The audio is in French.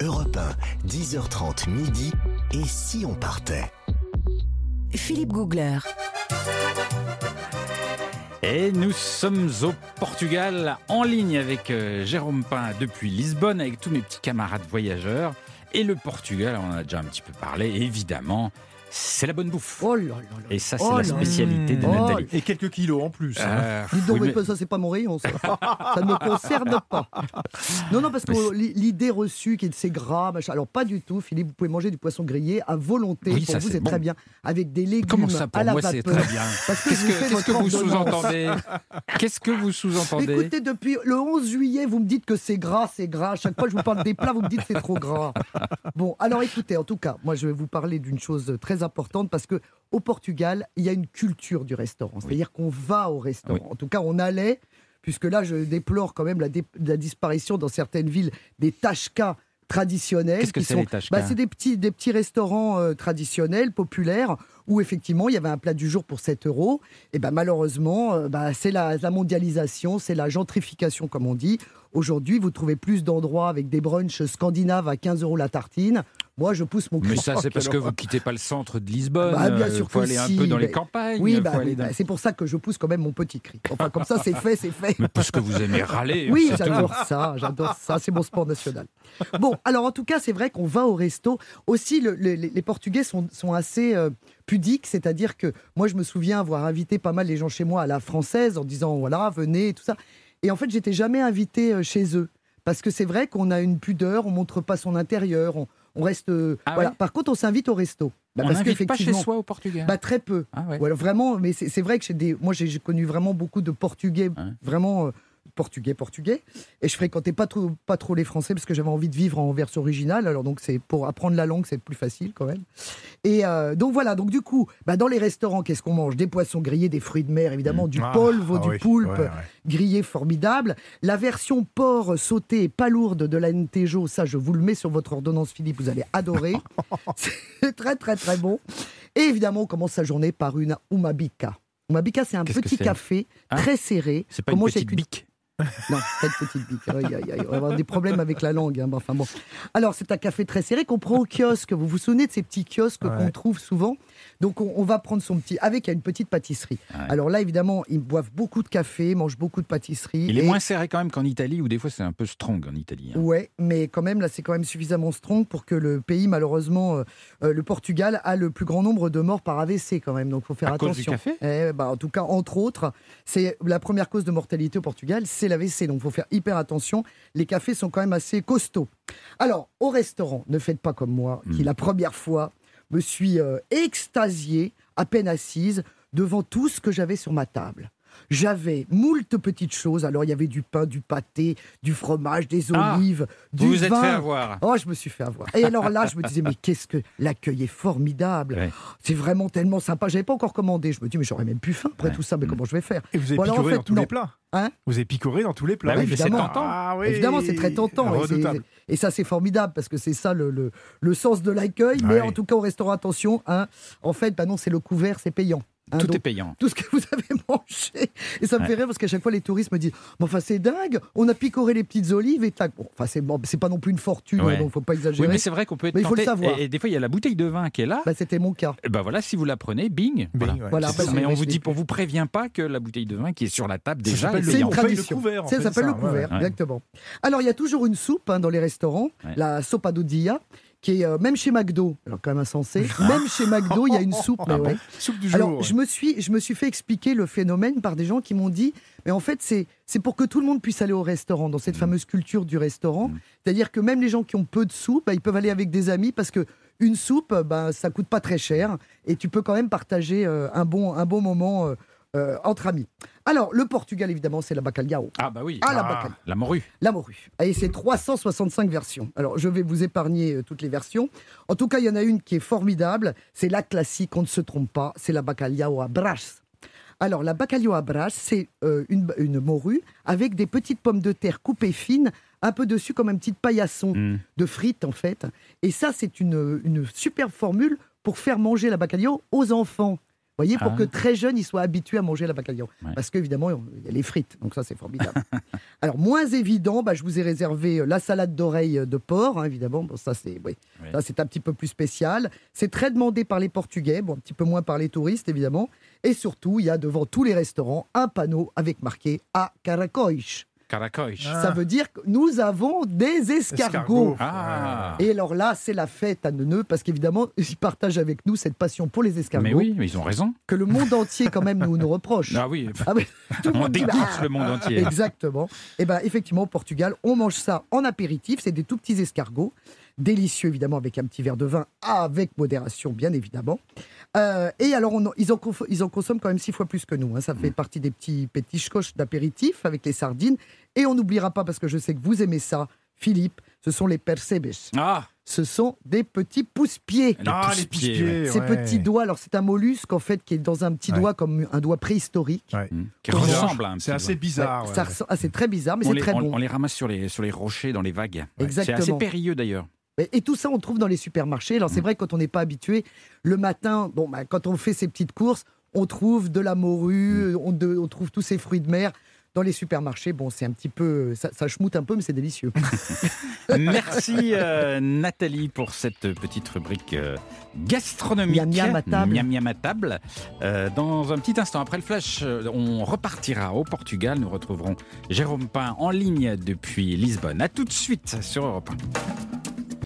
Europe 1, 10h30 midi. Et si on partait? Philippe Googler. Et nous sommes au Portugal, en ligne avec euh, Jérôme Pain depuis Lisbonne, avec tous mes petits camarades voyageurs. Et le Portugal, on en a déjà un petit peu parlé, évidemment, c'est la bonne bouffe. Oh là là là. Et ça, c'est Oh la spécialité de Oh. Nathalie. Et quelques kilos en plus. Euh, Dis donc, oui, mais ça, c'est pas mon rayon, ça. ça ne me concerne pas. Non, non, parce que l'idée reçue qui est de c'est gras, machin. Alors, pas du tout, Philippe, vous pouvez manger du poisson grillé à volonté. Oui, pour ça, vous, c'est bon. très bien. Avec des légumes Comment ça, à pour la moi, c'est très bien Parce que Qu'est-ce que, vous sous-entendez Qu'est-ce que vous sous-entendez Écoutez, depuis le 11 juillet, vous me dites que c'est gras, c'est gras. À chaque fois que je vous parle des plats, vous me dites que c'est trop gras. Bon, alors écoutez, en tout cas, moi je vais vous parler d'une chose très importante parce que au Portugal, il y a une culture du restaurant. C'est-à-dire qu'on va au restaurant. En tout cas, on allait, puisque là, je déplore quand même la, dé- la disparition dans certaines villes des tachkas traditionnels. Qu'est-ce que c'est, sont- les tachkas bah, C'est des petits, des petits restaurants euh, traditionnels, populaires, où effectivement il y avait un plat du jour pour 7 euros. Et ben malheureusement, euh, bah, c'est la, la mondialisation, c'est la gentrification, comme on dit. Aujourd'hui, vous trouvez plus d'endroits avec des brunchs scandinaves à 15 euros la tartine. Moi, je pousse mon Mais cri. ça, c'est parce que vous quittez pas le centre de Lisbonne. Bah, bien euh, sûr faut que aller un peu dans les mais- campagnes. Oui, faut bah, aller oui, dans- bah, c'est pour ça que je pousse quand même mon petit cri. Enfin, comme ça, c'est fait, c'est fait. Mais parce que vous aimez râler. Oui, j'adore ça, j'adore ça, c'est mon sport national. Bon, alors en tout cas, c'est vrai qu'on va au resto. Aussi, le- le- les, les Portugais sont, sont assez euh, pudiques, c'est-à-dire que moi, je me souviens avoir invité pas mal les gens chez moi à la française en disant voilà, venez, et tout ça. Et en fait, j'étais jamais invité euh, chez eux. Parce que c'est vrai qu'on a une pudeur, on montre pas son intérieur, on, on reste. euh, Ah voilà. ouais Par contre, on s'invite au resto. Bah, On parce n'invite pas chez soi au Portugal. bah, très peu. ah ouais. Vraiment, mais c'est vrai que j'ai des, moi j'ai j'ai connu vraiment beaucoup de Portugais, Ouais. vraiment euh, Portugais, Portugais, et je fréquentais pas trop, pas trop les Français parce que j'avais envie de vivre en version originale. Alors donc c'est pour apprendre la langue, c'est plus facile quand même. Et euh, donc voilà, donc du coup, bah, dans les restaurants, qu'est-ce qu'on mange? Des poissons grillés, des fruits de mer évidemment, du Ah, polvo, ah du oui, poulpe ouais, ouais. grillé formidable. La version porc sauté et pas lourde de la Ntejo, ça je vous le mets sur votre ordonnance Philippe, vous allez adorer. c'est très très très bon. Et évidemment, on commence sa journée par une umabika. Umabika, c'est un Qu'est-ce petit café Hein? très serré. C'est pas une petite bique? Non, pas petite bique. On va avoir des problèmes avec la langue. hein. Enfin bon. Alors, c'est un café très serré qu'on prend au kiosque. Vous vous souvenez de ces petits kiosques Ouais. qu'on trouve souvent? Donc, on, on va prendre son petit. Avec une petite pâtisserie. Ouais. Alors là, évidemment, ils boivent beaucoup de café, mangent beaucoup de pâtisserie. Il est moins serré quand même qu'en Italie, où des fois c'est un peu strong en Italie. hein. Ouais, mais quand même, là, c'est quand même suffisamment strong pour que le pays, malheureusement, euh, euh, le Portugal, a le plus grand nombre de morts par AVC quand même. Donc, il faut faire À cause du attention. café? Eh, bah, en tout cas, entre autres, c'est la première cause de mortalité au Portugal, c'est l'AVC. Donc, il faut faire hyper attention. Les cafés sont quand même assez costauds. Alors, au restaurant, ne faites pas comme moi, qui Mm. la première fois me suis euh, extasiée, à peine assise, devant tout ce que j'avais sur ma table. J'avais moult petites choses. Alors, il y avait du pain, du pâté, du fromage, des Ah, olives, du Vous vous êtes vin. fait avoir. Oh, je me suis fait avoir. Et alors là, je me disais, mais qu'est-ce que l'accueil est formidable. Ouais. C'est vraiment tellement sympa. J'avais pas encore commandé. Je me dis, mais j'aurais même plus faim après Ouais. tout ça. Mais Mm. comment je vais faire Et vous avez Bon, alors, en picoré fait, dans tous non. les plats. Hein vous avez picoré dans tous les plats. Bah oui, c'est évidemment. tentant. Ah oui. Évidemment, c'est très tentant. Et, c'est- ça, c'est formidable parce que c'est ça le, le- le sens de l'accueil. Mais en tout cas, au restaurant, attention. hein, en fait, bah non, c'est le couvert, c'est payant. Hein. Tout Donc, est payant. tout ce que vous avez mangé. Et ça me Ouais. fait rire parce qu'à chaque fois, les touristes me disent Mais enfin, c'est dingue, on a picoré les petites olives et tac. Bon, enfin, c'est bon, c'est pas non plus une fortune, Ouais. donc faut pas exagérer. Oui, mais c'est vrai qu'on peut être Mais il faut le savoir. Et, et des fois, il y a la bouteille de vin qui est là. Bah, C'était mon cas. Et ben voilà, si vous la prenez, bing. Bing, voilà. ouais. Voilà, C'est bah, ça. c'est- Mais on vous dit, on vous prévient pas que la bouteille de vin qui est sur la table déjà s'appelle est le- C'est une payante. on paye le tradition. couvert, en Ça fait, s'appelle c'est le couvert, ouais. exactement. Alors, il y a toujours une soupe hein, dans les restaurants, la sopa do dia, qui est euh, même chez McDo, alors quand même insensé, même chez McDo, il y a une soupe. mais Ah bon ouais. Soupe du jour. Alors, je me, suis, je me suis fait expliquer le phénomène par des gens qui m'ont dit, mais en fait, c'est c'est pour que tout le monde puisse aller au restaurant, dans cette fameuse culture du restaurant. Mm. C'est-à-dire que même les gens qui ont peu de sous, bah, ils peuvent aller avec des amis parce que une soupe, bah, ça coûte pas très cher et tu peux quand même partager euh, un, bon, un bon moment euh, euh, entre amis. Alors, le Portugal, évidemment, c'est la bacalhau. Ah bah oui. Ah, la Ah. bacalhau. La morue. La morue. Et c'est 365 versions. Alors, je vais vous épargner euh, toutes les versions. En tout cas, il y en a une qui est formidable. C'est la classique, on ne se trompe pas. C'est la bacalhau à brasse. Alors, la bacalhau à brasse, c'est euh, une, une morue avec des petites pommes de terre coupées fines, un peu dessus comme une petite paillasson Mm. de frites, en fait. Et ça, c'est une, une superbe formule pour faire manger la bacalhau aux enfants. Voyez, pour Ah. que très jeune, ils soient habitués à manger la bacalhau. Ouais. Parce qu'évidemment, il y a les frites, donc ça, c'est formidable. Alors, moins évident, bah, je vous ai réservé euh, la salade d'oreille de porc, hein, évidemment. Bon, ça, c'est oui. Oui. Ça, c'est un petit peu plus spécial. C'est très demandé par les Portugais, bon, un petit peu moins par les touristes, évidemment. Et surtout, il y a devant tous les restaurants un panneau avec marqué à Caracois. Caracoche. Ah. Ça veut dire que nous avons des escargots. Escargots. Ah. Et alors là, c'est la fête à Neuneu, parce qu'évidemment, ils partagent avec nous cette passion pour les escargots Mais oui, mais ils ont raison. que le monde entier, quand même, nous, nous reproche. Ah oui, Ah oui, tout le on dégoûte bah, le monde entier. Exactement. Et ben effectivement, au Portugal, on mange ça en apéritif. C'est des tout petits escargots, délicieux évidemment avec un petit verre de vin, avec modération bien évidemment. Euh, et alors, on en- ils, en conf- ils en consomment quand même six fois plus que nous. hein. Ça fait partie des petits pétichkoches d'apéritif avec les sardines. Et on n'oubliera pas, parce que je sais que vous aimez ça, Philippe, ce sont les percebes. Ah, Ce sont des petits pousse-pieds. les Ah, les pousse-pieds. Ces ouais. petits doigts, alors c'est un mollusque en fait qui est dans un petit Ouais. doigt comme un doigt préhistorique. Ouais. Hmm. Qui Bizarre. ressemble à un C'est petit assez bizarre. Ouais, ouais. ça ressemble- ah, c'est très bizarre, mais on c'est les, très on- bon. on les ramasse sur les, sur les rochers, dans les vagues. C'est Exactement. assez périlleux d'ailleurs. Et, tout ça, on trouve dans les supermarchés. Alors, Mm. c'est vrai que quand on n'est pas habitué, le matin, bon, bah, quand on fait ses petites courses, on trouve de la morue, Mm. on, de- on trouve tous ces fruits de mer. Dans les supermarchés, bon, c'est un petit peu. Ça, ça schmoute un peu, mais c'est délicieux. Merci euh, Nathalie pour cette petite rubrique euh, gastronomique. Miam miam à table. Miam miam à table. Euh, dans un petit instant, après le flash, euh, on repartira au Portugal. Nous retrouverons Jérôme Pain en ligne depuis Lisbonne. A tout de suite sur Europe 1.